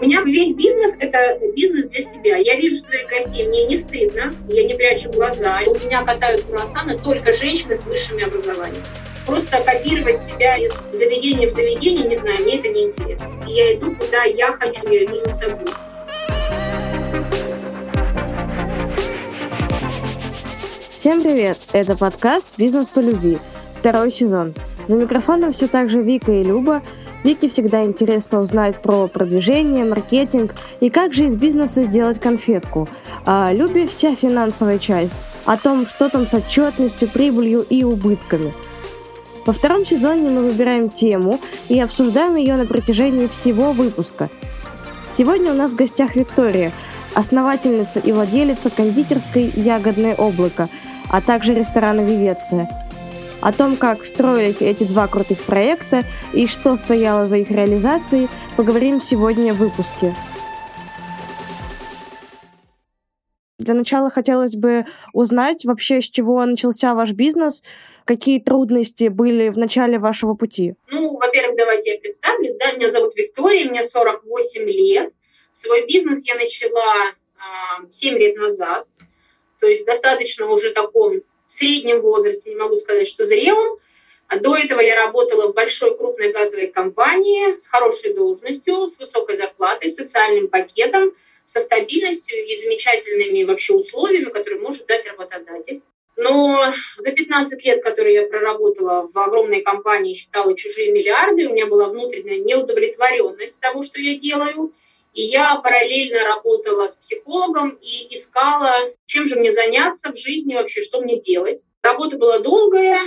У меня весь бизнес – это бизнес для себя. Я вижу своих гостей, мне не стыдно, я не прячу глаза. У меня катают круассаны только женщины с высшими образованиями. Просто копировать себя из заведения в заведение, не знаю, мне это не интересно. И я иду, куда я хочу, я иду за собой. Всем привет! Это подкаст «Бизнес по любви», второй сезон. За микрофоном все так же Вика и Люба. Вике всегда интересно узнать про продвижение, маркетинг и как же из бизнеса сделать конфетку. А Любе вся финансовая часть, о том, что там с отчетностью, прибылью и убытками. Во втором сезоне мы выбираем тему и обсуждаем ее на протяжении всего выпуска. Сегодня у нас в гостях Виктория, основательница и владелица кондитерской «Ягодное облако», а также ресторана «Вивеция». О том, как строились эти два крутых проекта и что стояло за их реализацией, поговорим сегодня в выпуске. Для начала хотелось бы узнать вообще, с чего начался ваш бизнес, какие трудности были в начале вашего пути. Ну, во-первых, давайте я представлюсь. Да, меня зовут Виктория, мне 48 лет. Свой бизнес я начала э, 7 лет назад то есть достаточно уже таком среднем возрасте, не могу сказать, что зрелом. А до этого я работала в большой крупной газовой компании с хорошей должностью, с высокой зарплатой, с социальным пакетом, со стабильностью и замечательными вообще условиями, которые может дать работодатель. Но за 15 лет, которые я проработала в огромной компании, считала чужие миллиарды, у меня была внутренняя неудовлетворенность того, что я делаю. И я параллельно работала с психологом и искала, чем же мне заняться в жизни вообще, что мне делать. Работа была долгая,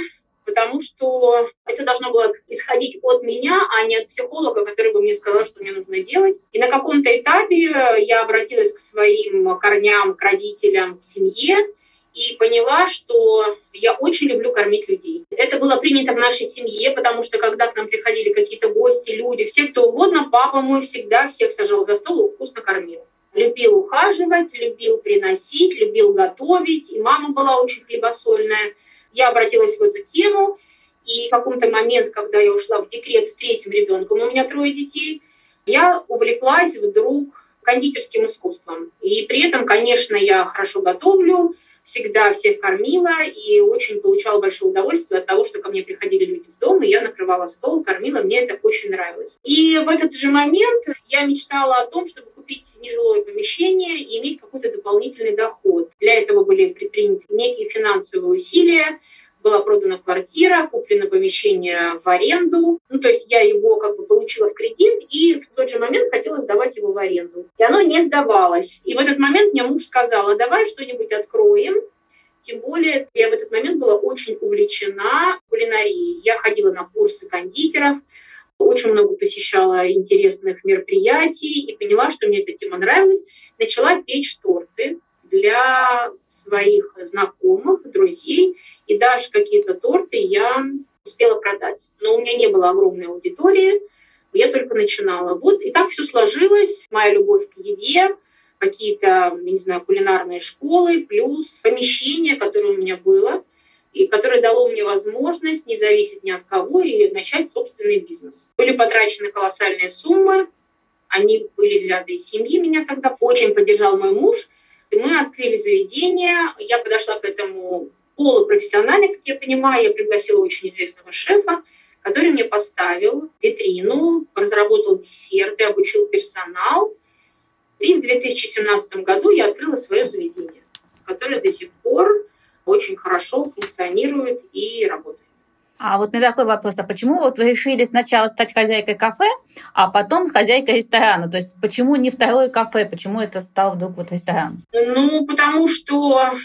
потому что это должно было исходить от меня, а не от психолога, который бы мне сказал, что мне нужно делать. И на каком-то этапе я обратилась к своим корням, к родителям, к семье, и поняла, что я очень люблю кормить людей. Это было принято в нашей семье, потому что когда к нам приходили какие-то гости, люди, все кто угодно, папа мой всегда всех сажал за стол и вкусно кормил. Любил ухаживать, любил приносить, любил готовить, и мама была очень хлебосольная. Я обратилась в эту тему, и в каком-то момент, когда я ушла в декрет с третьим ребенком, у меня трое детей, я увлеклась вдруг кондитерским искусством. И при этом, конечно, я хорошо готовлю, всегда всех кормила и очень получала большое удовольствие от того, что ко мне приходили люди в дом, и я накрывала стол, кормила, мне это очень нравилось. И в этот же момент я мечтала о том, чтобы купить нежилое помещение и иметь какой-то дополнительный доход. Для этого были предприняты некие финансовые усилия, была продана квартира, куплено помещение в аренду. Ну, то есть я его как бы получила в кредит и в тот же момент хотела сдавать его в аренду. И оно не сдавалось. И в этот момент мне муж сказал, а давай что-нибудь откроем. Тем более я в этот момент была очень увлечена кулинарией. Я ходила на курсы кондитеров, очень много посещала интересных мероприятий и поняла, что мне эта тема нравилась. Начала печь торты для своих знакомых, друзей, и даже какие-то торты я успела продать. Но у меня не было огромной аудитории, я только начинала. Вот, и так все сложилось. Моя любовь к еде, какие-то, не знаю, кулинарные школы, плюс помещение, которое у меня было, и которое дало мне возможность не зависеть ни от кого и начать собственный бизнес. Были потрачены колоссальные суммы, они были взяты из семьи, меня тогда очень поддержал мой муж, мы открыли заведение. Я подошла к этому полупрофессионально, как я понимаю. Я пригласила очень известного шефа, который мне поставил витрину, разработал десерты, обучил персонал. И в 2017 году я открыла свое заведение, которое до сих пор очень хорошо функционирует и работает. А вот меня такой вопрос, а почему вот вы решили сначала стать хозяйкой кафе, а потом хозяйкой ресторана? То есть почему не второе кафе, почему это стал вдруг вот ресторан? Ну, потому что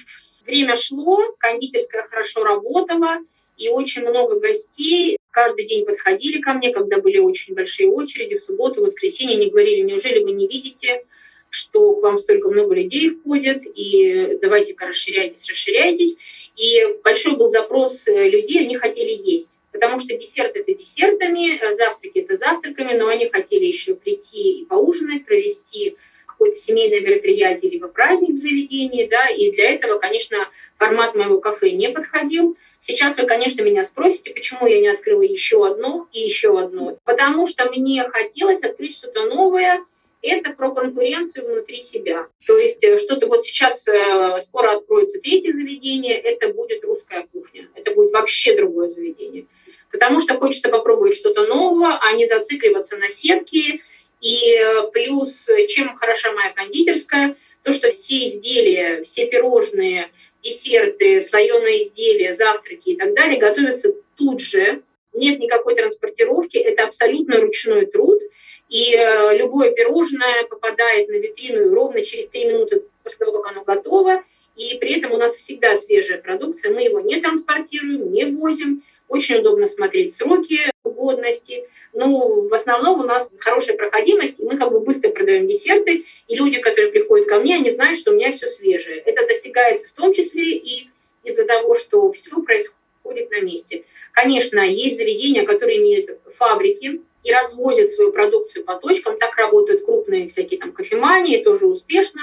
время шло, кондитерская хорошо работала, и очень много гостей каждый день подходили ко мне, когда были очень большие очереди, в субботу, в воскресенье, они говорили, неужели вы не видите, что к вам столько много людей входит, и давайте-ка расширяйтесь, расширяйтесь. И большой был запрос э, людей, они хотели есть. Потому что десерт это десертами, э, завтраки это завтраками, но они хотели еще прийти и поужинать, провести какое-то семейное мероприятие, либо праздник в заведении, да, и для этого, конечно, формат моего кафе не подходил. Сейчас вы, конечно, меня спросите, почему я не открыла еще одно и еще одно. Потому что мне хотелось открыть что-то новое, это про конкуренцию внутри себя. То есть э, что-то вот сейчас э, скоро откроется третье заведение, это будет русская кухня. Это будет вообще другое заведение. Потому что хочется попробовать что-то новое, а не зацикливаться на сетке. И э, плюс, чем хороша моя кондитерская, то, что все изделия, все пирожные, десерты, слоеные изделия, завтраки и так далее готовятся тут же. Нет никакой транспортировки, это абсолютно ручной труд – и э, любое пирожное попадает на витрину ровно через 3 минуты после того, как оно готово. И при этом у нас всегда свежая продукция. Мы его не транспортируем, не возим. Очень удобно смотреть сроки годности. Ну, в основном у нас хорошая проходимость, и мы как бы быстро продаем десерты, и люди, которые приходят ко мне, они знают, что у меня все свежее. Это достигается в том числе и из-за того, что все происходит на месте. Конечно, есть заведения, которые имеют фабрики, и развозят свою продукцию по точкам. Так работают крупные всякие там кофемании, тоже успешно.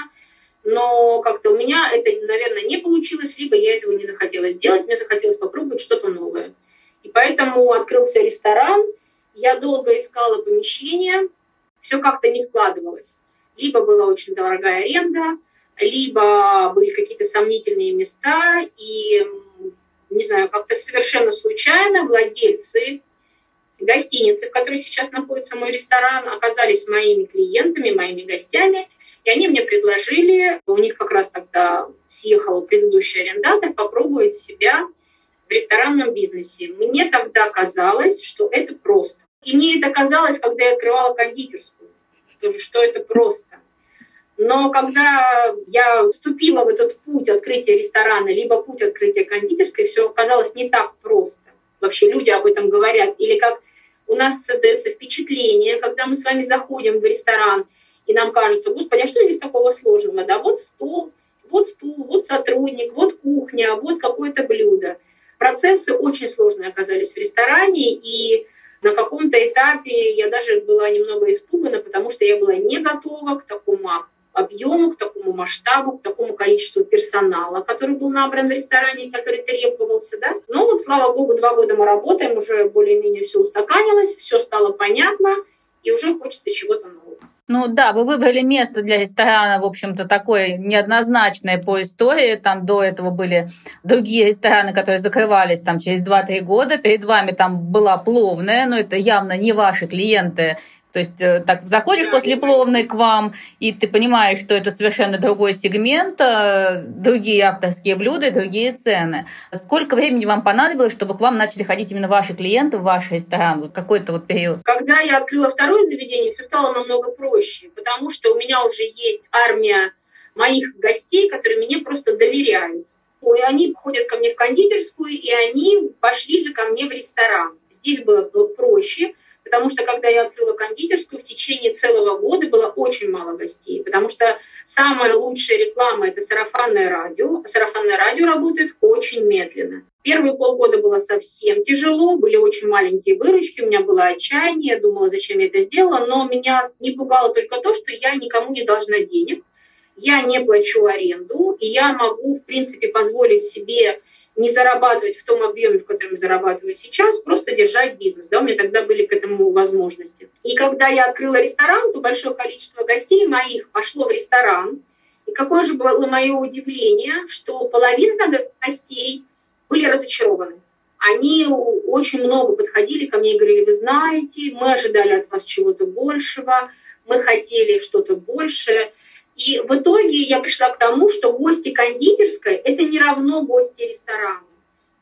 Но как-то у меня это, наверное, не получилось, либо я этого не захотела сделать, мне захотелось попробовать что-то новое. И поэтому открылся ресторан, я долго искала помещение, все как-то не складывалось. Либо была очень дорогая аренда, либо были какие-то сомнительные места, и, не знаю, как-то совершенно случайно владельцы гостиницы, в которой сейчас находится мой ресторан, оказались моими клиентами, моими гостями, и они мне предложили, у них как раз тогда съехал предыдущий арендатор, попробовать себя в ресторанном бизнесе. Мне тогда казалось, что это просто. И мне это казалось, когда я открывала кондитерскую, тоже, что это просто. Но когда я вступила в этот путь открытия ресторана, либо путь открытия кондитерской, все оказалось не так просто. Вообще люди об этом говорят. Или как у нас создается впечатление, когда мы с вами заходим в ресторан, и нам кажется, господи, а что здесь такого сложного? Да, вот стол, вот стул, вот сотрудник, вот кухня, вот какое-то блюдо. Процессы очень сложные оказались в ресторане, и на каком-то этапе я даже была немного испугана, потому что я была не готова к такому объему, к такому масштабу, к такому количеству персонала, который был набран в ресторане, который требовался. Да? Но вот, слава богу, два года мы работаем, уже более-менее все устаканилось, все стало понятно, и уже хочется чего-то нового. Ну да, вы выбрали место для ресторана, в общем-то, такое неоднозначное по истории. Там до этого были другие рестораны, которые закрывались там через 2-3 года. Перед вами там была пловная, но это явно не ваши клиенты, то есть э, так заходишь после пловной к вам, и ты понимаешь, что это совершенно другой сегмент, э, другие авторские блюда, другие цены. Сколько времени вам понадобилось, чтобы к вам начали ходить именно ваши клиенты в ваш ресторан? Какой-то вот период. Когда я открыла второе заведение, все стало намного проще, потому что у меня уже есть армия моих гостей, которые мне просто доверяют. И они ходят ко мне в кондитерскую, и они пошли же ко мне в ресторан. Здесь было проще, потому что когда я открыла кондитерскую, в течение целого года было очень мало гостей, потому что самая лучшая реклама – это сарафанное радио, сарафанное радио работает очень медленно. Первые полгода было совсем тяжело, были очень маленькие выручки, у меня было отчаяние, я думала, зачем я это сделала, но меня не пугало только то, что я никому не должна денег, я не плачу аренду, и я могу, в принципе, позволить себе не зарабатывать в том объеме, в котором зарабатываю сейчас, просто держать бизнес. Да, у меня тогда были к этому возможности. И когда я открыла ресторан, то большое количество гостей моих пошло в ресторан. И какое же было мое удивление, что половина гостей были разочарованы. Они очень много подходили ко мне и говорили, вы знаете, мы ожидали от вас чего-то большего, мы хотели что-то большее. И в итоге я пришла к тому, что гости кондитерской – это не равно гости ресторана.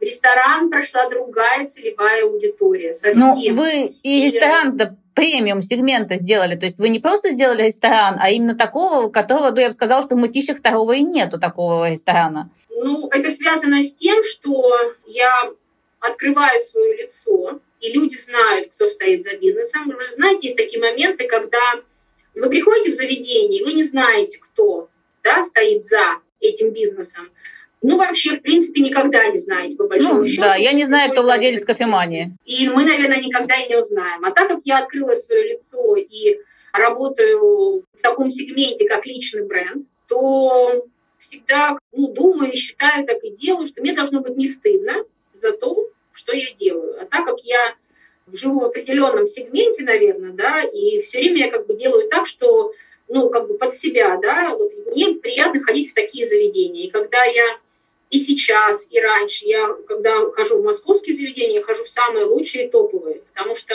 В ресторан прошла другая целевая аудитория. Совсем. Но ну, вы и ресторан-то премиум сегмента сделали. То есть вы не просто сделали ресторан, а именно такого, которого, ну, я бы сказала, что в мытищах второго и нету такого ресторана. Ну, это связано с тем, что я открываю свое лицо, и люди знают, кто стоит за бизнесом. Вы же знаете, есть такие моменты, когда вы приходите в заведение, вы не знаете, кто да, стоит за этим бизнесом. Ну, вообще, в принципе, никогда не знаете, по большому ну, счету. Да, я не знаю, кто владелец кофемании. И мы, наверное, никогда и не узнаем. А так как я открыла свое лицо и работаю в таком сегменте, как личный бренд, то всегда ну, думаю и считаю, так и делаю, что мне должно быть не стыдно за то, что я делаю. А так как я живу в определенном сегменте, наверное, да, и все время я как бы делаю так, что, ну, как бы под себя, да, вот мне приятно ходить в такие заведения. И когда я и сейчас, и раньше, я, когда хожу в московские заведения, я хожу в самые лучшие топовые, потому что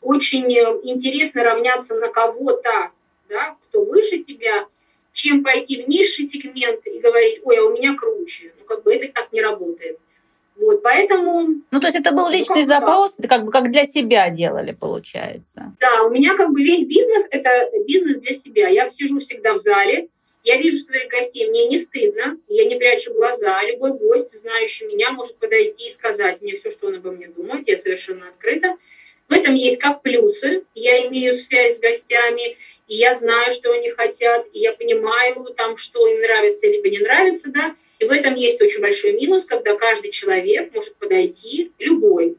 очень интересно равняться на кого-то, да, кто выше тебя, чем пойти в низший сегмент и говорить, ой, а у меня круче. Ну, как бы это так не работает. Вот, поэтому... Ну, то есть это был ну, личный ну, запрос, это как бы как для себя делали, получается. Да, у меня как бы весь бизнес – это бизнес для себя. Я сижу всегда в зале, я вижу своих гостей, мне не стыдно, я не прячу глаза. Любой гость, знающий меня, может подойти и сказать мне все, что он обо мне думает. Я совершенно открыта. В этом есть как плюсы. Я имею связь с гостями, и я знаю, что они хотят, и я понимаю, там, что им нравится либо не нравится, да. И в этом есть очень большой минус, когда каждый человек может подойти, любой,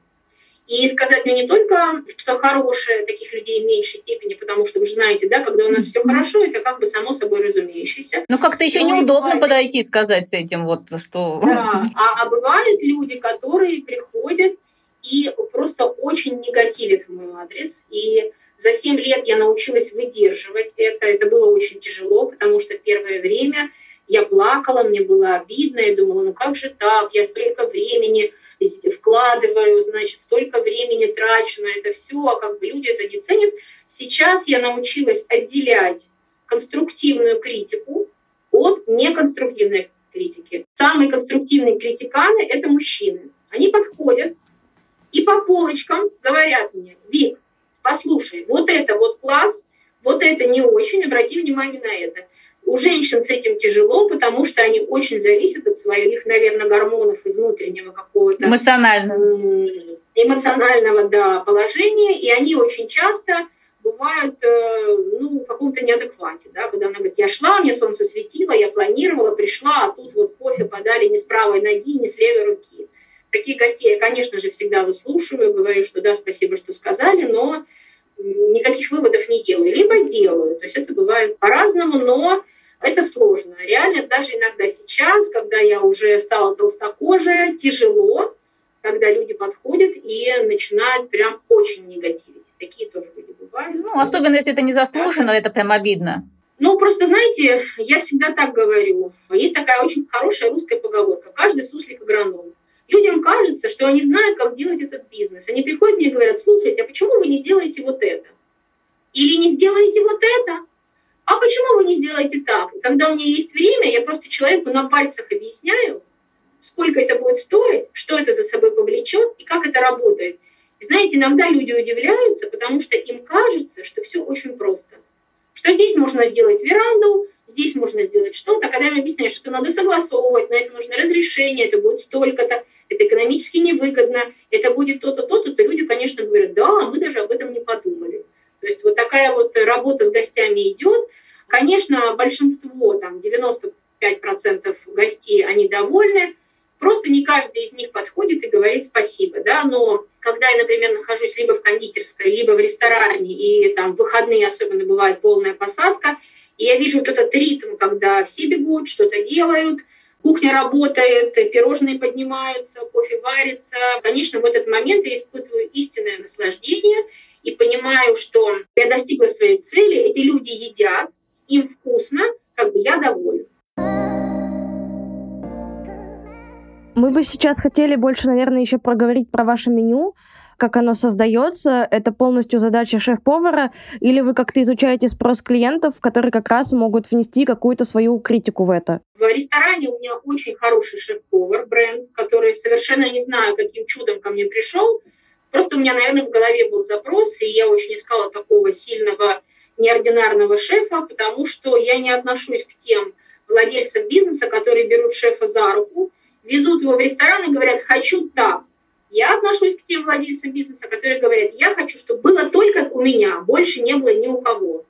и сказать мне не только что-то хорошее, таких людей в меньшей степени, потому что вы же знаете, да, когда у нас все хорошо, это как бы само собой разумеющееся. Ну как-то еще неудобно бывает... подойти сказать с этим вот что. Да, а, а бывают люди, которые приходят и просто очень негативят в мой адрес. И за 7 лет я научилась выдерживать это. Это было очень тяжело, потому что первое время я плакала, мне было обидно, я думала, ну как же так, я столько времени вкладываю, значит, столько времени трачу на это все, а как бы люди это не ценят. Сейчас я научилась отделять конструктивную критику от неконструктивной критики. Самые конструктивные критиканы – это мужчины. Они подходят и по полочкам говорят мне, Вик, послушай, вот это вот класс, вот это не очень, обрати внимание на это. У женщин с этим тяжело, потому что они очень зависят от своих, наверное, гормонов и внутреннего какого-то... Эмоционального. Эмоционального, да, положения, и они очень часто бывают э, ну, в каком-то неадеквате, да, когда она говорит, я шла, мне солнце светило, я планировала, пришла, а тут вот кофе подали не с правой ноги, не с левой руки. Таких гостей я, конечно же, всегда выслушиваю, говорю, что да, спасибо, что сказали, но никаких выводов не делаю. Либо делаю, то есть это бывает по-разному, но это сложно. Реально даже иногда сейчас, когда я уже стала толстокожая, тяжело, когда люди подходят и начинают прям очень негативить. Такие тоже люди бывают. Ну, особенно если это не заслуженно, это прям обидно. Ну, просто, знаете, я всегда так говорю. Есть такая очень хорошая русская поговорка. Каждый суслик агроном. Людям кажется, что они знают, как делать этот бизнес. Они приходят мне и говорят, слушайте, а почему вы не сделаете вот это? Или не сделаете вот это? А почему вы не сделаете так? когда у меня есть время, я просто человеку на пальцах объясняю, сколько это будет стоить, что это за собой повлечет и как это работает. И знаете, иногда люди удивляются, потому что им кажется, что все очень просто. Что здесь можно сделать веранду, здесь можно сделать что-то. Когда им объясняю, что это надо согласовывать, на это нужно разрешение, это будет столько-то, это экономически невыгодно, это будет то-то, то-то, то люди, конечно, говорят, да, мы даже об этом не подумали. То есть вот такая вот работа с гостями идет. Конечно, большинство, там 95% гостей, они довольны. Просто не каждый из них подходит и говорит спасибо, да, но когда я, например, нахожусь либо в кондитерской, либо в ресторане, и там в выходные особенно бывает полная посадка, и я вижу вот этот ритм, когда все бегут, что-то делают, кухня работает, пирожные поднимаются, кофе варится. Конечно, в этот момент я испытываю истинное наслаждение и понимаю, что я достигла своей цели, эти люди едят, им вкусно, как бы я довольна. Мы бы сейчас хотели больше, наверное, еще проговорить про ваше меню, как оно создается, это полностью задача шеф-повара, или вы как-то изучаете спрос клиентов, которые как раз могут внести какую-то свою критику в это? В ресторане у меня очень хороший шеф-повар, бренд, который совершенно не знаю, каким чудом ко мне пришел. Просто у меня, наверное, в голове был запрос, и я очень искала такого сильного неординарного шефа, потому что я не отношусь к тем владельцам бизнеса, которые берут шефа за руку, везут его в ресторан и говорят «хочу так». Я отношусь к тем владельцам бизнеса, которые говорят «я хочу, чтобы было только у меня, больше не было ни у кого».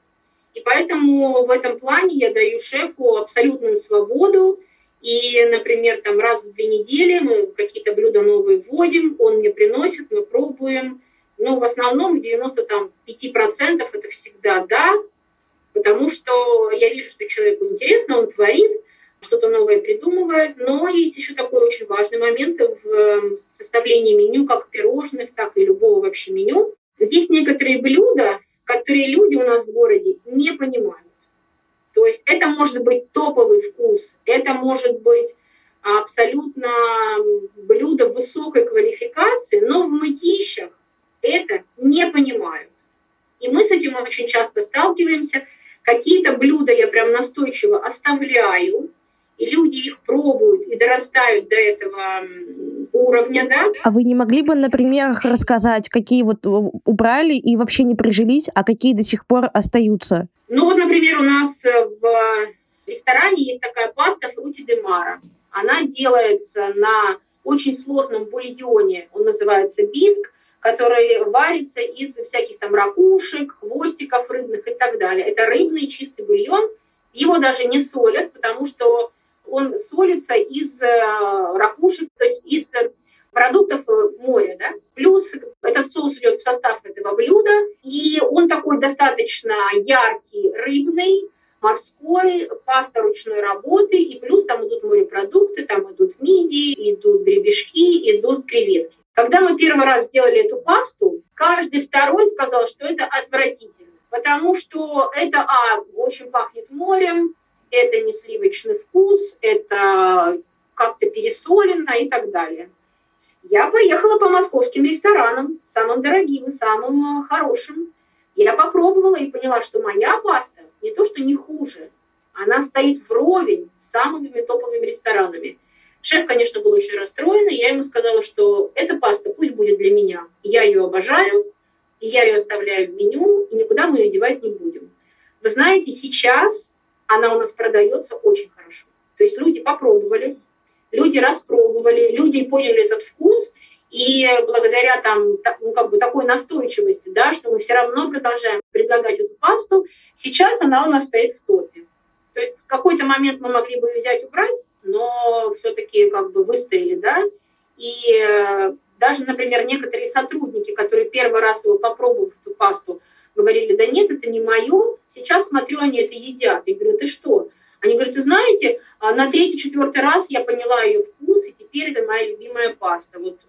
И поэтому в этом плане я даю шефу абсолютную свободу. И, например, там раз в две недели мы какие-то блюда новые вводим, он мне приносит, мы пробуем, но в основном 95% это всегда да, потому что я вижу, что человеку интересно, он творит, что-то новое придумывают. Но есть еще такой очень важный момент в эм, составлении меню, как пирожных, так и любого вообще меню. Есть некоторые блюда, которые люди у нас в городе не понимают. То есть это может быть топовый вкус, это может быть абсолютно блюдо высокой квалификации, но в мытищах это не понимают. И мы с этим очень часто сталкиваемся. Какие-то блюда я прям настойчиво оставляю, и люди их пробуют и дорастают до этого уровня, да. А вы не могли бы, например, рассказать, какие вот убрали и вообще не прижились, а какие до сих пор остаются? Ну вот, например, у нас в ресторане есть такая паста фрути де мара. Она делается на очень сложном бульоне, он называется биск, который варится из всяких там ракушек, хвостиков рыбных и так далее. Это рыбный чистый бульон. Его даже не солят, потому что он солится из э, ракушек, то есть из продуктов моря, да. Плюс этот соус идет в состав этого блюда, и он такой достаточно яркий, рыбный, морской, паста ручной работы, и плюс там идут морепродукты, там идут мидии, идут гребешки, идут креветки. Когда мы первый раз сделали эту пасту, каждый второй сказал, что это отвратительно, потому что это, а, очень пахнет морем, это не сливочный вкус, это как-то пересолено и так далее. Я поехала по московским ресторанам, самым дорогим самым э, хорошим. Я попробовала и поняла, что моя паста не то, что не хуже, она стоит вровень с самыми топовыми ресторанами. Шеф, конечно, был очень расстроен, и я ему сказала, что эта паста пусть будет для меня. Я ее обожаю, и я ее оставляю в меню, и никуда мы ее девать не будем. Вы знаете, сейчас она у нас продается очень хорошо. То есть люди попробовали, люди распробовали, люди поняли этот вкус, и благодаря там, ну, как бы такой настойчивости, да, что мы все равно продолжаем предлагать эту пасту, сейчас она у нас стоит в топе. То есть в какой-то момент мы могли бы взять убрать, но все-таки как бы выстояли, да, и э, даже, например, некоторые сотрудники, которые первый раз его попробовав эту пасту, говорили, да нет, это не мое, сейчас смотрю, они это едят. Я говорю, ты что? Они говорят, ты знаете, а на третий, четвертый раз я поняла ее вкус, и теперь это моя любимая паста. Вот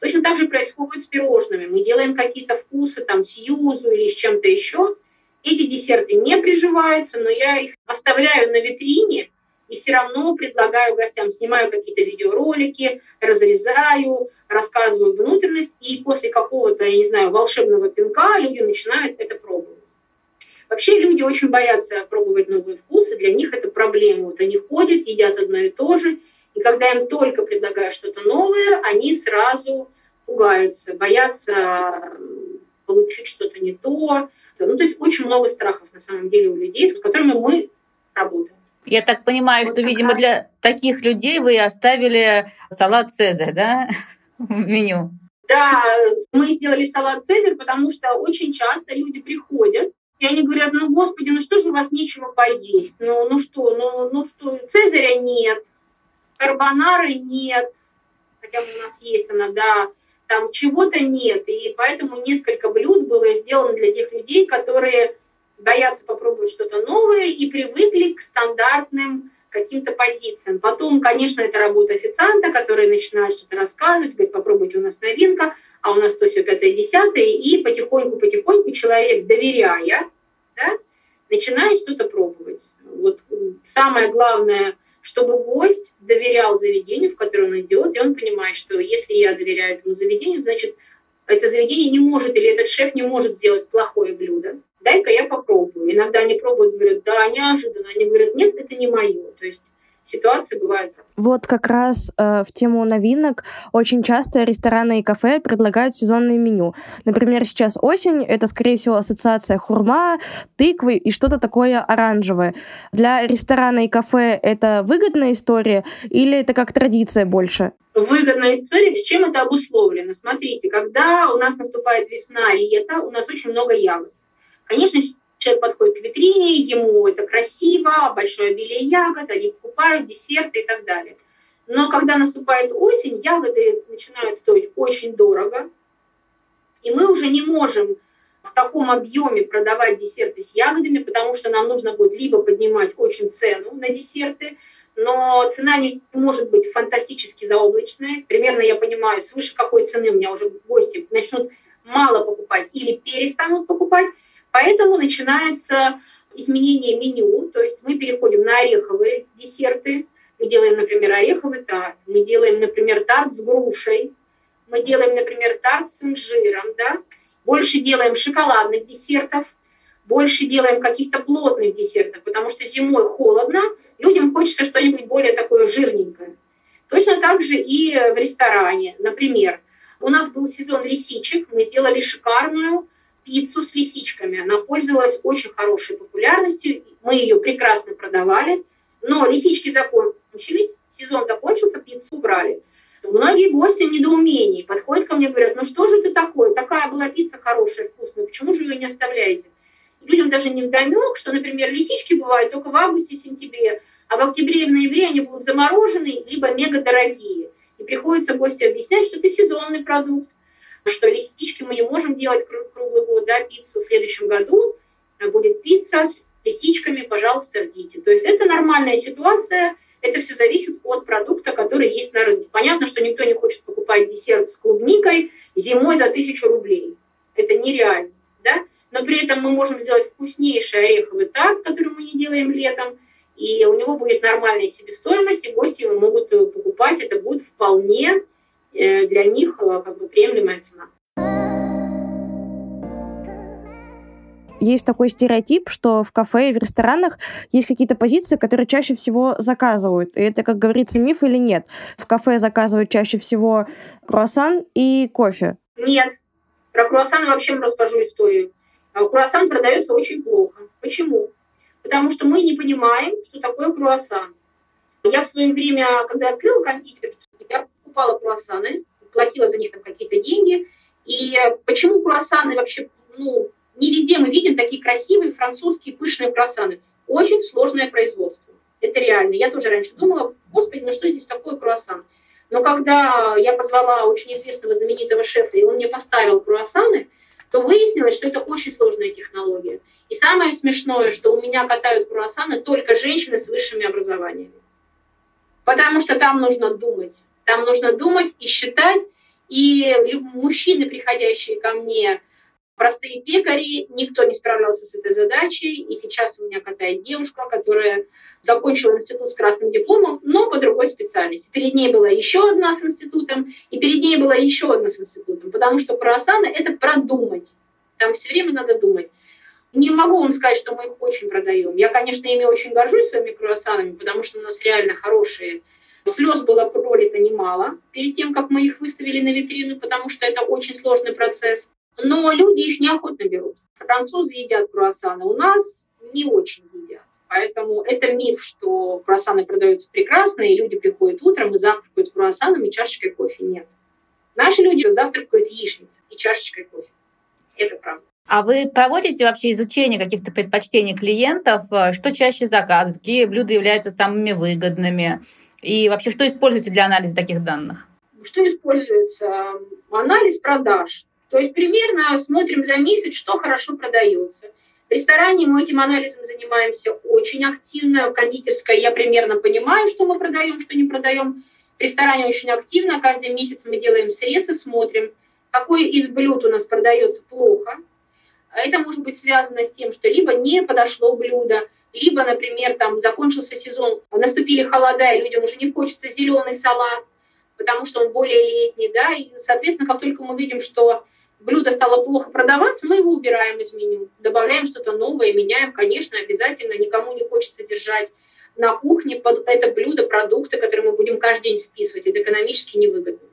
точно так же происходит с пирожными. Мы делаем какие-то вкусы, там, с юзу или с чем-то еще. Эти десерты не приживаются, но я их оставляю на витрине, и все равно предлагаю гостям, снимаю какие-то видеоролики, разрезаю, рассказываю внутренность, и после какого-то, я не знаю, волшебного пинка люди начинают это пробовать. Вообще люди очень боятся пробовать новые вкусы, для них это проблема. Вот они ходят, едят одно и то же, и когда им только предлагают что-то новое, они сразу пугаются, боятся получить что-то не то. Ну, то есть очень много страхов на самом деле у людей, с которыми мы работаем. Я так понимаю, вот что, видимо, раз... для таких людей вы оставили салат Цезарь, да, в меню? Да, мы сделали салат Цезарь, потому что очень часто люди приходят, и они говорят, ну, господи, ну что же у вас нечего поесть? Ну, ну что, ну, ну что, Цезаря нет, карбонары нет, хотя бы у нас есть она, да, там чего-то нет, и поэтому несколько блюд было сделано для тех людей, которые боятся попробовать что-то новое и привыкли к стандартным каким-то позициям. Потом, конечно, это работа официанта, который начинает что-то рассказывать, говорит, попробуйте, у нас новинка, а у нас то все пятое, десятое, и потихоньку-потихоньку человек, доверяя, да, начинает что-то пробовать. Вот самое главное, чтобы гость доверял заведению, в которое он идет, и он понимает, что если я доверяю этому заведению, значит, это заведение не может, или этот шеф не может сделать плохое блюдо дай-ка я попробую. Иногда они пробуют, говорят, да, неожиданно. Они говорят, нет, это не мое. То есть ситуации бывают. Вот как раз э, в тему новинок очень часто рестораны и кафе предлагают сезонное меню. Например, сейчас осень, это, скорее всего, ассоциация хурма, тыквы и что-то такое оранжевое. Для ресторана и кафе это выгодная история или это как традиция больше? Выгодная история. С чем это обусловлено? Смотрите, когда у нас наступает весна, лето, у нас очень много ягод. Конечно, человек подходит к витрине, ему это красиво, большое обилие ягод, они покупают десерты и так далее. Но когда наступает осень, ягоды начинают стоить очень дорого, и мы уже не можем в таком объеме продавать десерты с ягодами, потому что нам нужно будет либо поднимать очень цену на десерты, но цена не может быть фантастически заоблачная. Примерно я понимаю, свыше какой цены у меня уже гости начнут мало покупать или перестанут покупать. Поэтому начинается изменение меню, то есть мы переходим на ореховые десерты. Мы делаем, например, ореховый тарт, мы делаем, например, тарт с грушей, мы делаем, например, тарт с инжиром, да, больше делаем шоколадных десертов, больше делаем каких-то плотных десертов, потому что зимой холодно, людям хочется что-нибудь более такое жирненькое. Точно так же и в ресторане. Например, у нас был сезон лисичек, мы сделали шикарную пиццу с лисичками. Она пользовалась очень хорошей популярностью, мы ее прекрасно продавали, но лисички закончились, сезон закончился, пиццу убрали. Многие гости в недоумении подходят ко мне и говорят, ну что же это такое, такая была пицца хорошая, вкусная, почему же ее не оставляете? Людям даже не вдомек, что, например, лисички бывают только в августе-сентябре, а в октябре и в ноябре они будут замороженные, либо мега дорогие. И приходится гостю объяснять, что это сезонный продукт, что лисички мы не можем делать круглый год, да, пиццу в следующем году будет пицца с лисичками, пожалуйста, ждите. То есть это нормальная ситуация, это все зависит от продукта, который есть на рынке. Понятно, что никто не хочет покупать десерт с клубникой зимой за тысячу рублей. Это нереально, да? Но при этом мы можем сделать вкуснейший ореховый тарт, который мы не делаем летом, и у него будет нормальная себестоимость, и гости его могут покупать. Это будет вполне э, для них э, как бы приемлемая цена. есть такой стереотип, что в кафе и в ресторанах есть какие-то позиции, которые чаще всего заказывают. И это, как говорится, миф или нет? В кафе заказывают чаще всего круассан и кофе. Нет. Про круассан вообще расскажу историю. А круассан продается очень плохо. Почему? Потому что мы не понимаем, что такое круассан. Я в свое время, когда открыла кондитерскую, я покупала круассаны, платила за них там какие-то деньги. И почему круассаны вообще ну, не везде мы видим такие красивые французские пышные круассаны. Очень сложное производство. Это реально. Я тоже раньше думала, господи, ну что здесь такое круассан? Но когда я позвала очень известного знаменитого шефа, и он мне поставил круассаны, то выяснилось, что это очень сложная технология. И самое смешное, что у меня катают круассаны только женщины с высшими образованиями. Потому что там нужно думать. Там нужно думать и считать. И мужчины, приходящие ко мне простые пекари, никто не справлялся с этой задачей, и сейчас у меня катает девушка, которая закончила институт с красным дипломом, но по другой специальности. Перед ней была еще одна с институтом, и перед ней была еще одна с институтом, потому что круассаны – это продумать. Там все время надо думать. Не могу вам сказать, что мы их очень продаем. Я, конечно, ими очень горжусь, своими круассанами, потому что у нас реально хорошие. Слез было пролито немало перед тем, как мы их выставили на витрину, потому что это очень сложный процесс. Но люди их неохотно берут. Французы едят круассаны, у нас не очень едят. Поэтому это миф, что круассаны продаются прекрасно, и люди приходят утром и завтракают круассаном и чашечкой кофе. Нет. Наши люди завтракают яичницей и чашечкой кофе. Это правда. А вы проводите вообще изучение каких-то предпочтений клиентов? Что чаще заказывают? Какие блюда являются самыми выгодными? И вообще, что используете для анализа таких данных? Что используется? Анализ продаж. То есть примерно смотрим за месяц, что хорошо продается. В ресторане мы этим анализом занимаемся очень активно. В кондитерской я примерно понимаю, что мы продаем, что не продаем. В ресторане очень активно. Каждый месяц мы делаем срез и смотрим, какой из блюд у нас продается плохо. Это может быть связано с тем, что либо не подошло блюдо, либо, например, там закончился сезон, наступили холода, и людям уже не хочется зеленый салат, потому что он более летний, да, и, соответственно, как только мы видим, что блюдо стало плохо продаваться, мы его убираем из меню, добавляем что-то новое, меняем, конечно, обязательно, никому не хочется держать на кухне это блюдо, продукты, которые мы будем каждый день списывать, это экономически невыгодно.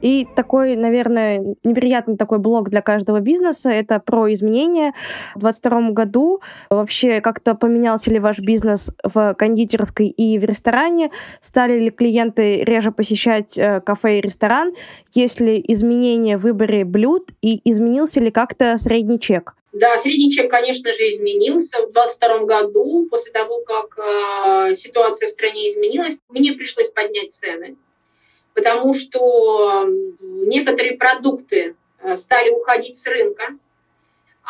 И такой, наверное, неприятный такой блок для каждого бизнеса — это про изменения. В 2022 году вообще как-то поменялся ли ваш бизнес в кондитерской и в ресторане? Стали ли клиенты реже посещать э, кафе и ресторан? Есть ли изменения в выборе блюд? И изменился ли как-то средний чек? Да, средний чек, конечно же, изменился в 2022 году, после того, как э, ситуация в стране изменилась. Мне пришлось поднять цены потому что некоторые продукты э, стали уходить с рынка,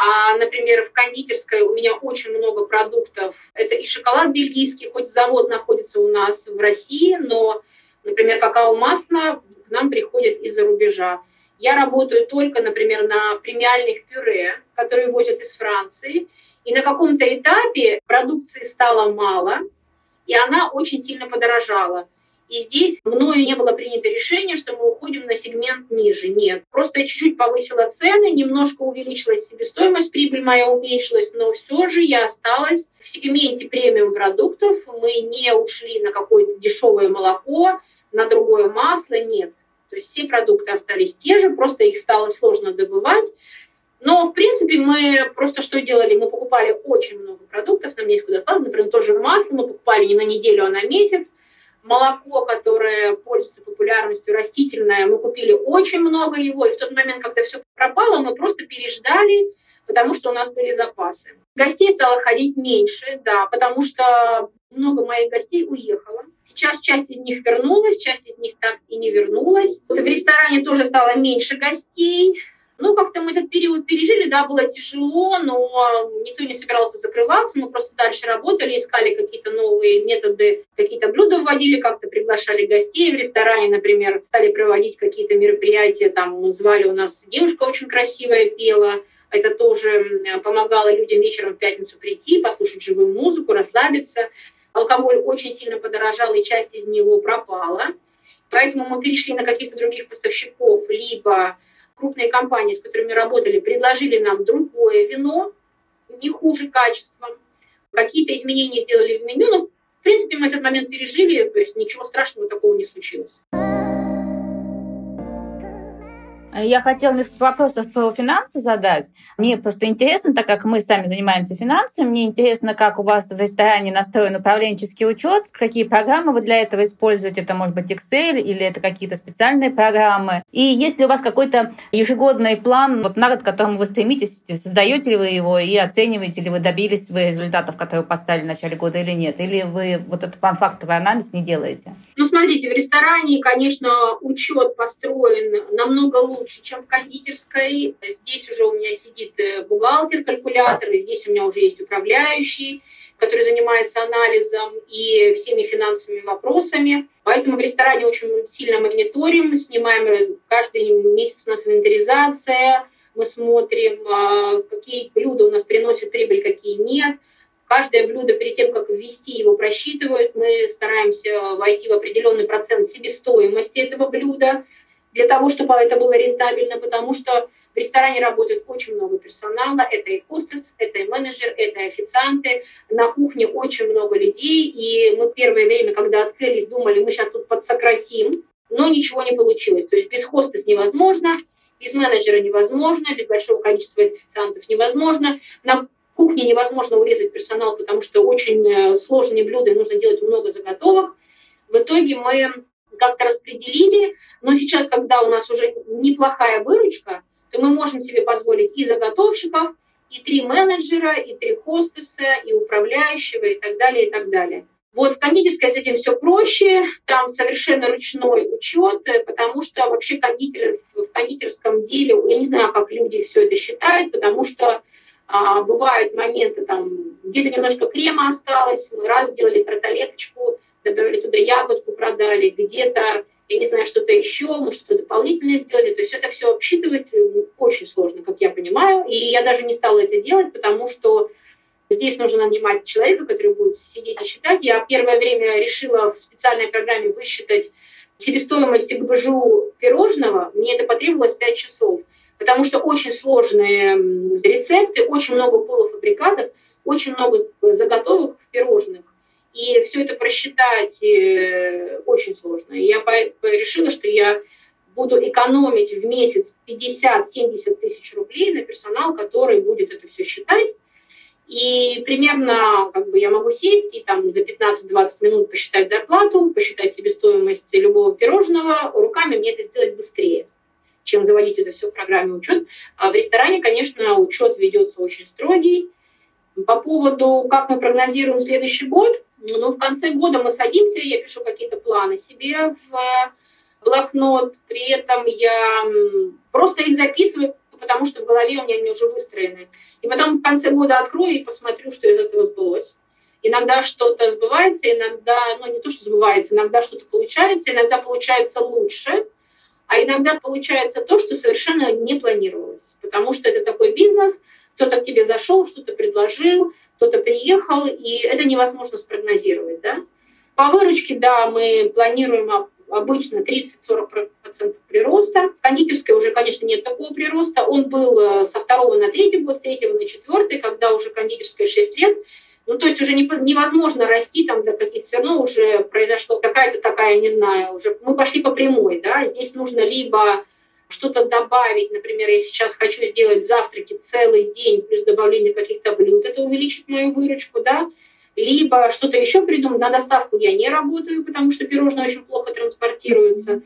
А, например, в кондитерской у меня очень много продуктов. Это и шоколад бельгийский, хоть завод находится у нас в России, но, например, какао-масло к нам приходит из-за рубежа. Я работаю только, например, на премиальных пюре, которые возят из Франции. И на каком-то этапе продукции стало мало, и она очень сильно подорожала. И здесь мною не было принято решение, что мы уходим на сегмент ниже. Нет. Просто я чуть-чуть повысила цены, немножко увеличилась себестоимость, прибыль моя уменьшилась, но все же я осталась в сегменте премиум продуктов. Мы не ушли на какое-то дешевое молоко, на другое масло. Нет. То есть все продукты остались те же, просто их стало сложно добывать. Но, в принципе, мы просто что делали? Мы покупали очень много продуктов, нам есть куда складывать. Например, тоже масло мы покупали не на неделю, а на месяц. Молоко, которое пользуется популярностью растительное, мы купили очень много его. И в тот момент, когда все пропало, мы просто переждали, потому что у нас были запасы. Гостей стало ходить меньше, да, потому что много моих гостей уехало. Сейчас часть из них вернулась, часть из них так и не вернулась. В ресторане тоже стало меньше гостей. Ну, как-то мы этот период пережили, да, было тяжело, но никто не собирался закрываться, мы просто дальше работали, искали какие-то новые методы, какие-то блюда вводили, как-то приглашали гостей в ресторане, например, стали проводить какие-то мероприятия, там звали у нас девушка очень красивая пела, это тоже помогало людям вечером в пятницу прийти, послушать живую музыку, расслабиться. Алкоголь очень сильно подорожал, и часть из него пропала. Поэтому мы перешли на каких-то других поставщиков, либо крупные компании, с которыми работали, предложили нам другое вино, не хуже качеством. Какие-то изменения сделали в меню, но, в принципе, мы этот момент пережили, то есть ничего страшного такого не случилось. Я хотела несколько вопросов про финансы задать. Мне просто интересно, так как мы сами занимаемся финансами, мне интересно, как у вас в ресторане настроен управленческий учет, какие программы вы для этого используете, это может быть Excel или это какие-то специальные программы. И есть ли у вас какой-то ежегодный план вот на год, к которому вы стремитесь, создаете ли вы его и оцениваете ли вы, добились вы результатов, которые поставили в начале года или нет? Или вы вот этот план-фактовый анализ не делаете? Ну, смотрите, в ресторане, конечно, учет построен намного лучше, лучше, чем в кондитерской. Здесь уже у меня сидит э, бухгалтер, калькулятор, и здесь у меня уже есть управляющий, который занимается анализом и всеми финансовыми вопросами. Поэтому в ресторане очень сильно мониторим, снимаем э, каждый месяц у нас инвентаризация, мы смотрим, а, какие блюда у нас приносят прибыль, какие нет. Каждое блюдо перед тем, как ввести его, просчитывают. Мы стараемся войти в определенный процент себестоимости этого блюда для того, чтобы это было рентабельно, потому что в ресторане работает очень много персонала, это и хостес, это и менеджер, это и официанты, на кухне очень много людей, и мы первое время, когда открылись, думали, мы сейчас тут подсократим, но ничего не получилось. То есть без хостес невозможно, без менеджера невозможно, без большого количества официантов невозможно. На кухне невозможно урезать персонал, потому что очень э, сложные блюда, нужно делать много заготовок. В итоге мы как-то распределили, но сейчас, когда у нас уже неплохая выручка, то мы можем себе позволить и заготовщиков, и три менеджера, и три хостеса, и управляющего, и так далее, и так далее. Вот в кондитерской с этим все проще, там совершенно ручной учет, потому что вообще кондитер, в кондитерском деле, я не знаю, как люди все это считают, потому что а, бывают моменты, там где-то немножко крема осталось, мы раз сделали тарталеточку, добавили туда ягодку, продали, где-то, я не знаю, что-то еще, мы что-то дополнительное сделали. То есть это все обсчитывать э, очень сложно, как я понимаю. И я даже не стала это делать, потому что здесь нужно нанимать человека, который будет сидеть и считать. Я первое время решила в специальной программе высчитать себестоимость ГБЖУ пирожного. Мне это потребовалось 5 часов, потому что очень сложные рецепты, очень много полуфабрикатов, очень много заготовок в пирожных. И все это просчитать э, очень сложно. И я решила, что я буду экономить в месяц 50-70 тысяч рублей на персонал, который будет это все считать. И примерно как бы я могу сесть и там за 15-20 минут посчитать зарплату, посчитать себестоимость любого пирожного. Руками мне это сделать быстрее, чем заводить это все в программе учет. А в ресторане, конечно, учет ведется очень строгий. По поводу, как мы прогнозируем следующий год, ну, в конце года мы садимся, я пишу какие-то планы себе в блокнот, при этом я просто их записываю, потому что в голове у меня они уже выстроены. И потом в конце года открою и посмотрю, что из этого сбылось. Иногда что-то сбывается, иногда, ну не то, что сбывается, иногда что-то получается, иногда получается лучше, а иногда получается то, что совершенно не планировалось. Потому что это такой бизнес, кто-то к тебе зашел, что-то предложил, кто-то приехал, и это невозможно спрогнозировать. Да? По выручке, да, мы планируем обычно 30-40% прироста. В кондитерской уже, конечно, нет такого прироста. Он был э, со второго на третий год, с третьего на четвертый, когда уже кондитерская 6 лет. Ну, то есть уже невозможно расти там до каких-то, все равно уже произошло какая-то такая, не знаю, уже мы пошли по прямой, да, здесь нужно либо что-то добавить, например, я сейчас хочу сделать завтраки целый день плюс добавление каких-то блюд, это увеличит мою выручку, да, либо что-то еще придумать. На доставку я не работаю, потому что пирожные очень плохо транспортируются.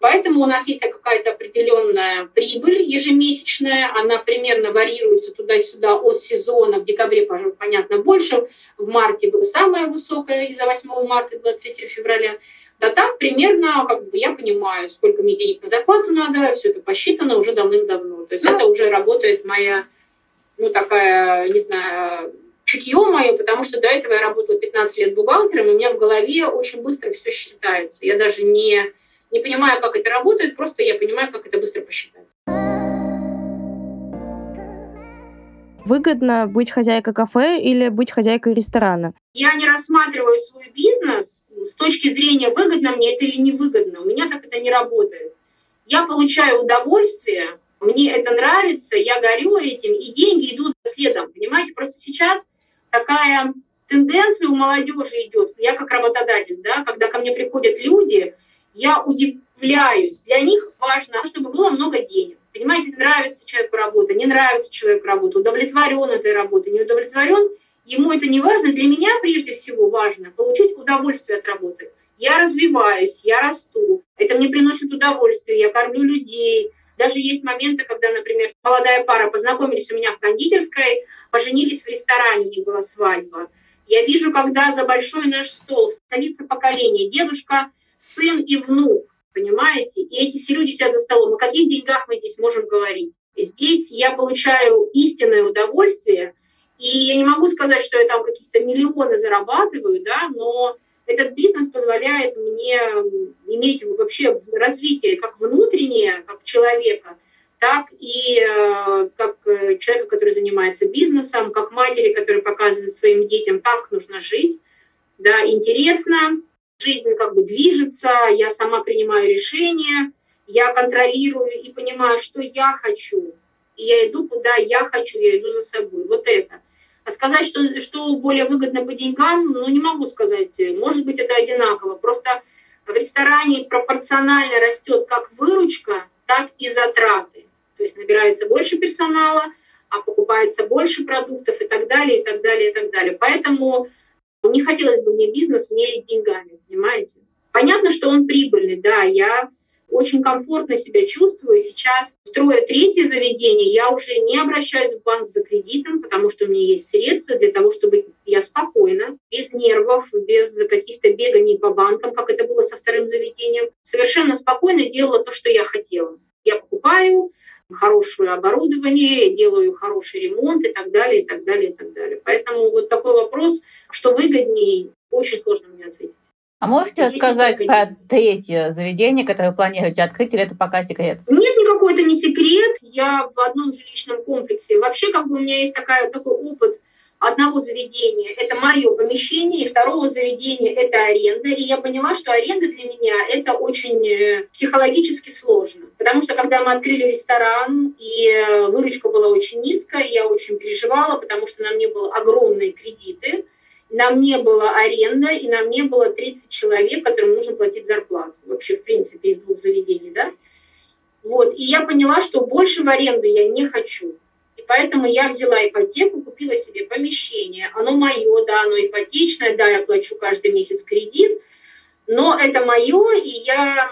Поэтому у нас есть какая-то определенная прибыль ежемесячная, она примерно варьируется туда-сюда от сезона, в декабре, понятно, больше, в марте была самая высокая из-за 8 марта и 23 февраля. Да так примерно, как бы я понимаю, сколько мне денег на зарплату надо, все это посчитано уже давным-давно. То есть это уже работает моя, ну такая, не знаю, чутье мое, потому что до этого я работала 15 лет бухгалтером, и у меня в голове очень быстро все считается. Я даже не не понимаю, как это работает, просто я понимаю, как это быстро посчитать. Выгодно быть хозяйкой кафе или быть хозяйкой ресторана? Я не рассматриваю свой бизнес с точки зрения, выгодно мне это или невыгодно. У меня так это не работает. Я получаю удовольствие, мне это нравится, я горю этим, и деньги идут следом. Понимаете, просто сейчас такая тенденция у молодежи идет. Я как работодатель, да, когда ко мне приходят люди, я удивляюсь. Для них важно, чтобы было много денег. Понимаете, нравится человеку работа, не нравится человеку работа, удовлетворен этой работой, не удовлетворен, ему это не важно. Для меня прежде всего важно получить удовольствие от работы. Я развиваюсь, я расту, это мне приносит удовольствие, я кормлю людей. Даже есть моменты, когда, например, молодая пара познакомились у меня в кондитерской, поженились в ресторане, у них была свадьба. Я вижу, когда за большой наш стол садится поколение, дедушка сын и внук, понимаете? И эти все люди сидят за столом. О каких деньгах мы здесь можем говорить? Здесь я получаю истинное удовольствие, и я не могу сказать, что я там какие-то миллионы зарабатываю, да, но этот бизнес позволяет мне иметь вообще развитие как внутреннее, как человека, так и э, как э, человека, который занимается бизнесом, как матери, которая показывает своим детям, как нужно жить. Да, интересно, жизнь как бы движется, я сама принимаю решения, я контролирую и понимаю, что я хочу. И я иду, куда я хочу, я иду за собой. Вот это. А сказать, что, что более выгодно по деньгам, ну, не могу сказать. Может быть, это одинаково. Просто в ресторане пропорционально растет как выручка, так и затраты. То есть набирается больше персонала, а покупается больше продуктов и так далее, и так далее, и так далее. Поэтому не хотелось бы мне бизнес мерить деньгами, понимаете? Понятно, что он прибыльный, да, я очень комфортно себя чувствую. Сейчас, строя третье заведение, я уже не обращаюсь в банк за кредитом, потому что у меня есть средства для того, чтобы я спокойно, без нервов, без каких-то беганий по банкам, как это было со вторым заведением, совершенно спокойно делала то, что я хотела. Я покупаю, хорошее оборудование, делаю хороший ремонт и так далее, и так далее, и так далее. Поэтому вот такой вопрос, что выгоднее, очень сложно мне ответить. А можете Здесь сказать про третье заведение, которое вы планируете открыть, или это пока секрет? Нет, никакой это не секрет. Я в одном жилищном комплексе. Вообще, как бы у меня есть такая, такой опыт одного заведения – это мое помещение, и второго заведения – это аренда. И я поняла, что аренда для меня – это очень э, психологически сложно. Потому что когда мы открыли ресторан, и э, выручка была очень низкая, я очень переживала, потому что нам не было огромные кредиты, нам не было аренда, и нам не было 30 человек, которым нужно платить зарплату. Вообще, в принципе, из двух заведений, да? Вот. И я поняла, что больше в аренду я не хочу. Поэтому я взяла ипотеку, купила себе помещение. Оно мое, да, оно ипотечное, да, я плачу каждый месяц кредит, но это мое, и я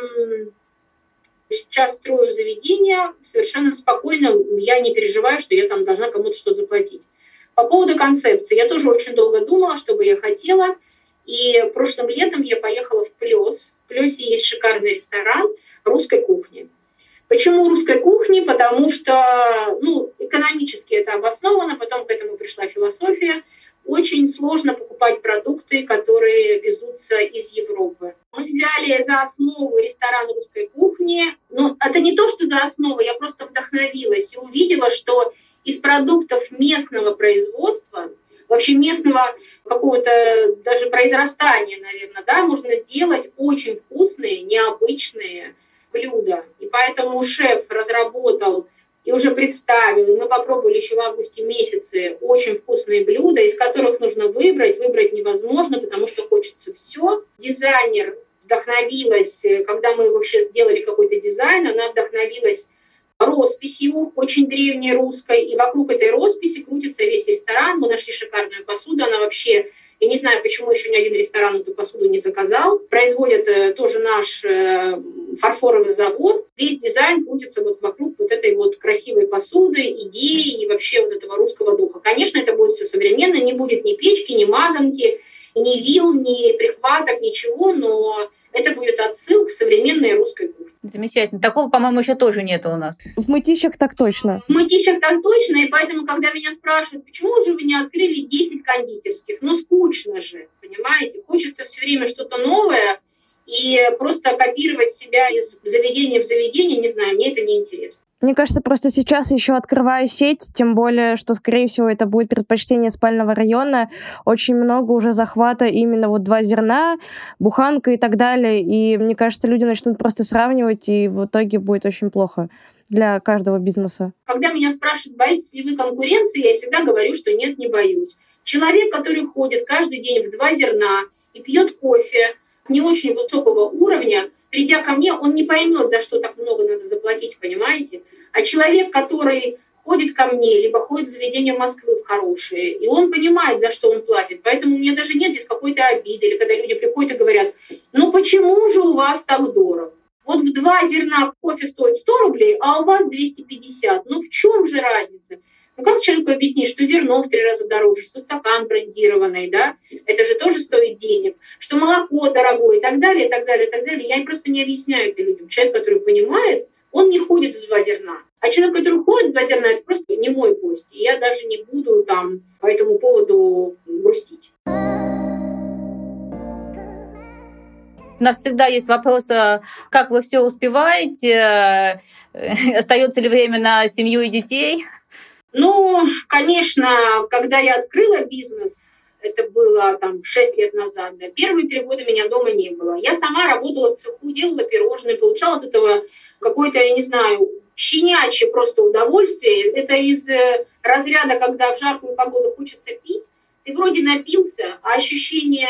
сейчас строю заведение совершенно спокойно, я не переживаю, что я там должна кому-то что-то заплатить. По поводу концепции, я тоже очень долго думала, что бы я хотела, и прошлым летом я поехала в Плес. В Плесе есть шикарный ресторан русской кухни. Почему русской кухни? Потому что ну, экономически это обосновано, потом к этому пришла философия. Очень сложно покупать продукты, которые везутся из Европы. Мы взяли за основу ресторан русской кухни. Но это не то, что за основу, я просто вдохновилась и увидела, что из продуктов местного производства, вообще местного какого-то даже произрастания, наверное, да, можно делать очень вкусные, необычные блюда. И поэтому шеф разработал и уже представил, мы попробовали еще в августе месяце очень вкусные блюда, из которых нужно выбрать. Выбрать невозможно, потому что хочется все. Дизайнер вдохновилась, когда мы вообще делали какой-то дизайн, она вдохновилась росписью, очень древней русской, и вокруг этой росписи крутится весь ресторан. Мы нашли шикарную посуду, она вообще я не знаю, почему еще ни один ресторан эту посуду не заказал. Производит э, тоже наш э, фарфоровый завод. Весь дизайн крутится вот вокруг вот этой вот красивой посуды, идеи и вообще вот этого русского духа. Конечно, это будет все современно, не будет ни печки, ни мазанки, ни вил, ни прихваток, ничего, но это будет отсыл к современной русской кухне. Замечательно. Такого, по-моему, еще тоже нет у нас. В мытищах так точно. В мытищах так точно, и поэтому, когда меня спрашивают, почему же вы не открыли 10 кондитерских, ну скучно же, понимаете? Хочется все время что-то новое, и просто копировать себя из заведения в заведение, не знаю, мне это не интересно. Мне кажется, просто сейчас еще открываю сеть, тем более, что, скорее всего, это будет предпочтение спального района. Очень много уже захвата именно вот два зерна, буханка и так далее. И мне кажется, люди начнут просто сравнивать, и в итоге будет очень плохо для каждого бизнеса. Когда меня спрашивают, боитесь ли вы конкуренции, я всегда говорю, что нет, не боюсь. Человек, который ходит каждый день в два зерна и пьет кофе не очень высокого уровня, придя ко мне, он не поймет, за что так много надо заплатить, понимаете? А человек, который ходит ко мне, либо ходит в заведение Москвы в хорошие, и он понимает, за что он платит. Поэтому у меня даже нет здесь какой-то обиды, или когда люди приходят и говорят, ну почему же у вас так дорого? Вот в два зерна кофе стоит 100 рублей, а у вас 250. Ну в чем же разница? Ну как человеку объяснить, что зерно в три раза дороже, что стакан брендированный, да, это же тоже стоит денег, что молоко дорогое и так далее, и так далее, и так далее. Я просто не объясняю это людям. Человек, который понимает, он не ходит в два зерна. А человек, который ходит в два зерна, это просто не мой гость. И я даже не буду там по этому поводу грустить. У нас всегда есть вопрос, а как вы все успеваете, остается ли время на семью и детей? Ну, конечно, когда я открыла бизнес, это было там 6 лет назад, да, первые три года меня дома не было. Я сама работала в цеху, делала пирожные, получала от этого какое-то, я не знаю, щенячье просто удовольствие. Это из э, разряда, когда в жаркую погоду хочется пить, ты вроде напился, а ощущения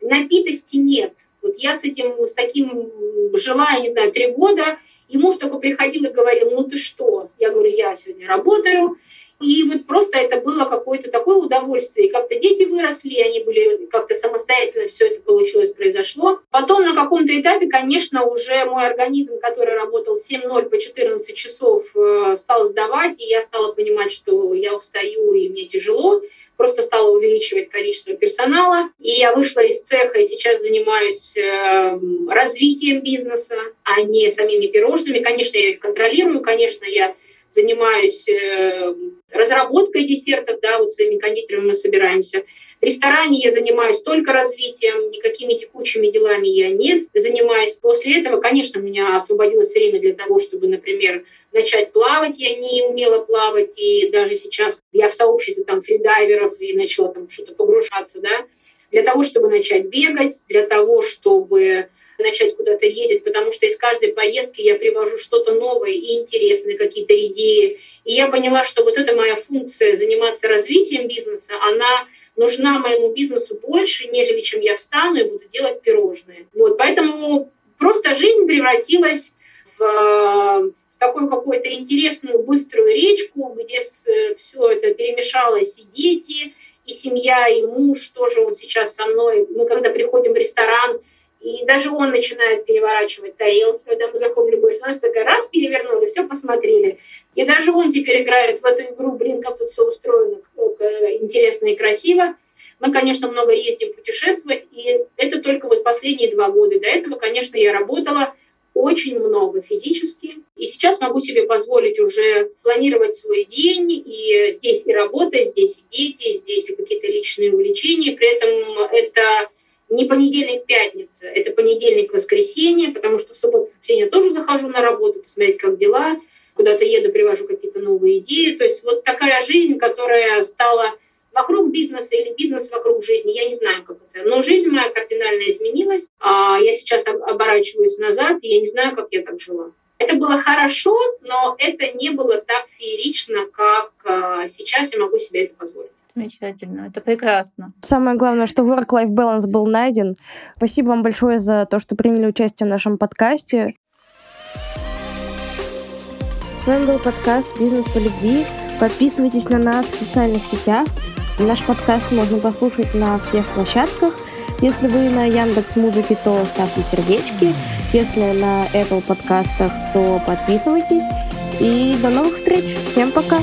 напитости нет. Вот я с этим, с таким жила, я не знаю, три года, и муж только приходил и говорил, ну ты что? Я говорю, я сегодня работаю, и вот просто это было какое-то такое удовольствие. И как-то дети выросли, они были как-то самостоятельно, все это получилось, произошло. Потом на каком-то этапе, конечно, уже мой организм, который работал 7-0 по 14 часов, э, стал сдавать, и я стала понимать, что я устаю и мне тяжело просто стала увеличивать количество персонала. И я вышла из цеха и сейчас занимаюсь э, развитием бизнеса, а не самими пирожными. Конечно, я их контролирую, конечно, я занимаюсь э, разработкой десертов, да, вот своими кондитерами мы собираемся. В ресторане я занимаюсь только развитием, никакими текущими делами я не занимаюсь. После этого, конечно, у меня освободилось время для того, чтобы, например, начать плавать. Я не умела плавать, и даже сейчас я в сообществе там фридайверов и начала там что-то погружаться, да, для того, чтобы начать бегать, для того, чтобы начать куда-то ездить, потому что из каждой поездки я привожу что-то новое и интересное, какие-то идеи. И я поняла, что вот эта моя функция заниматься развитием бизнеса, она нужна моему бизнесу больше, нежели чем я встану и буду делать пирожные. Вот, поэтому просто жизнь превратилась в такую какую-то интересную быструю речку, где все это перемешалось, и дети, и семья, и муж тоже вот сейчас со мной. Мы когда приходим в ресторан, и даже он начинает переворачивать тарелки, когда мы заходим в любой ресторан, такая раз перевернули, все посмотрели. И даже он теперь играет в эту игру, блин, как тут все устроено, интересно и красиво. Мы, конечно, много ездим путешествовать, и это только вот последние два года. До этого, конечно, я работала очень много физически. И сейчас могу себе позволить уже планировать свой день, и здесь и работа, здесь и дети, здесь и какие-то личные увлечения. При этом это не понедельник, пятница, это понедельник, воскресенье, потому что в субботу, воскресенье тоже захожу на работу, посмотреть, как дела, куда-то еду, привожу какие-то новые идеи. То есть вот такая жизнь, которая стала вокруг бизнеса или бизнес вокруг жизни, я не знаю, как это. Но жизнь моя кардинально изменилась. А я сейчас оборачиваюсь назад, и я не знаю, как я так жила. Это было хорошо, но это не было так феерично, как а, сейчас я могу себе это позволить. Замечательно, это прекрасно. Самое главное, что work-life balance был найден. Спасибо вам большое за то, что приняли участие в нашем подкасте. С вами был подкаст «Бизнес по любви». Подписывайтесь на нас в социальных сетях. Наш подкаст можно послушать на всех площадках. Если вы на Яндекс Музыке, то ставьте сердечки. Если на Apple подкастах, то подписывайтесь. И до новых встреч. Всем пока.